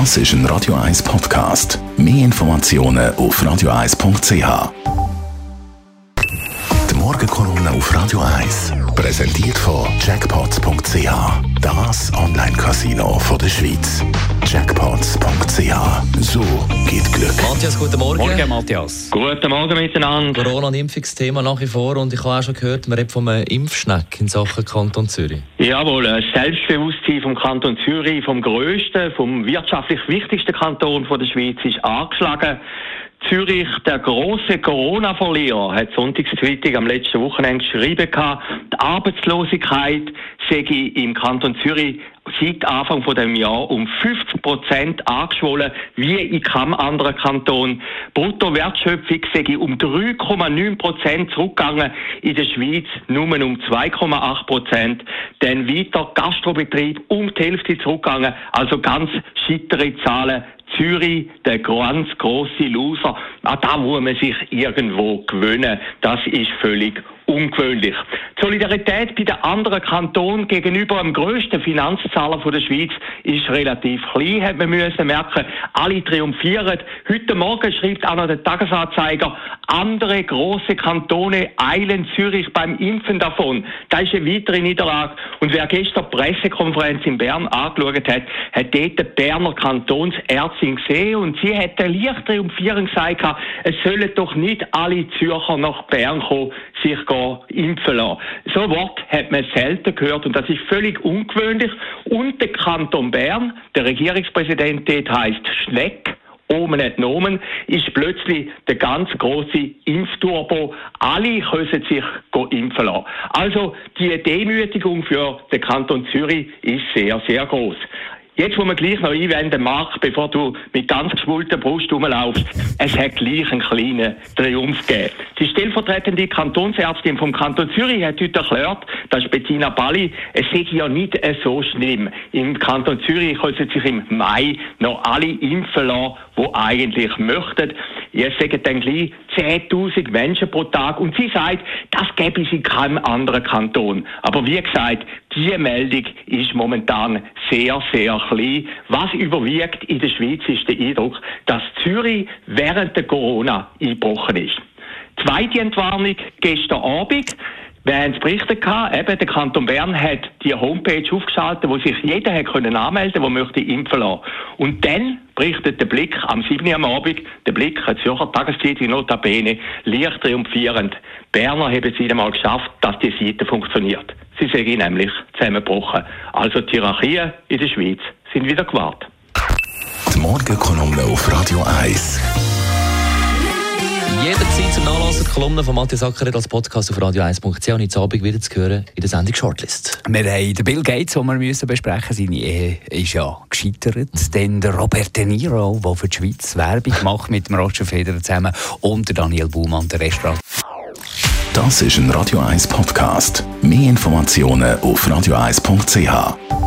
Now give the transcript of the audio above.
Das ist ein Radio 1 Podcast. Mehr Informationen auf radio1.ch. Die Morgenkolumne auf Radio 1 präsentiert von Jackpots.ch. Das Online-Casino der Schweiz. Jackpots.ch. So geht Glück. Matthias, guten Morgen. Morgen, Matthias. Guten Morgen miteinander. Corona- und Impfungsthema nach wie vor und ich habe auch schon gehört, man redet von einem Impfschneck in Sachen Kanton Zürich. Jawohl, das Selbstbewusstsein vom Kanton Zürich, vom grössten, vom wirtschaftlich wichtigsten Kanton der Schweiz, ist angeschlagen. Zürich, der große Corona-Verlierer, hat Sonntagszeitung am letzten Wochenende geschrieben, die Arbeitslosigkeit sei im Kanton Zürich seit Anfang von dem Jahr um 50 Prozent angeschwollen, wie in keinem anderen Kanton. Bruttowertschöpfung sei um 3,9 Prozent zurückgegangen, in der Schweiz nur um 2,8 Prozent. Dann weiter Gastrobetrieb um die Hälfte zurückgegangen, also ganz schittere Zahlen. Zürich, der ganz große Loser, ah, da muss man sich irgendwo gewöhnen. Das ist völlig ungewöhnlich. Die Solidarität bei den anderen Kantonen gegenüber dem grössten Finanzzahler der Schweiz ist relativ klein, hat man müssen merken. Alle triumphieren. Heute Morgen schreibt auch noch der Tagesanzeiger, andere große Kantone eilen Zürich beim Impfen davon. Das ist eine weitere Niederlage. Und wer gestern die Pressekonferenz in Bern angeschaut hat, hat dort die Berner Kantonsärztin gesehen und sie hat leicht triumphierend gesagt, es sollen doch nicht alle Zürcher nach Bern kommen, sich impfen lassen. So ein Wort hat man selten gehört und das ist völlig ungewöhnlich. Und der Kanton Bern, der Regierungspräsident dort heisst Schneck, Omen et Nomen, ist plötzlich der ganz große Impfturbo. Alle können sich impfen lassen. Also die Demütigung für den Kanton Zürich ist sehr, sehr groß. Jetzt muss man gleich noch einwenden, Marc, bevor du mit ganz geschwulter Brust rumlaufst. Es hat gleich einen kleinen Triumph gegeben. Die stellvertretende Kantonsärztin vom Kanton Zürich hat heute erklärt, das ist Bettina Balli, es sei ja nicht so schlimm. Im Kanton Zürich können sich im Mai noch alle impfen lassen, die eigentlich möchten. Jetzt sagen dann gleich 10.000 Menschen pro Tag. Und sie sagt, das gäbe es in keinem anderen Kanton. Aber wie gesagt, diese Meldung ist momentan sehr, sehr klein. Was überwiegt in der Schweiz ist der Eindruck, dass Zürich während der Corona eingebrochen ist. Zweite Entwarnung gestern Abend. Wir haben es berichtet gehabt, eben der Kanton Bern hat die Homepage aufgeschaltet, wo sich jeder hat können anmelden, der möchte impfen lassen. Und dann berichtet der Blick am 7. Uhr am Abend, der Blick, hat Zürcher Tageszeitung Notabene, leicht triumphierend. Berner haben es wieder mal geschafft, dass die Seite funktioniert. Sie sind nämlich zusammengebrochen. Also die Hierarchien in der Schweiz sind wieder gewahrt. Die Morgenkolumne auf Radio 1. Nachlassen Kolumne von Matthias Ackeret als Podcast auf radio1.ch und jetzt Abend wieder zu hören in der Sendung Shortlist. Wir haben den Bill Gates, den wir müssen besprechen Seine Ehe ist ja gescheitert. Dann der Robert De Niro, der für die Schweiz Werbung macht mit dem Roger Federer zusammen und der Daniel Baumann, der Restaurant. Das ist ein Radio 1 Podcast. Mehr Informationen auf radio1.ch.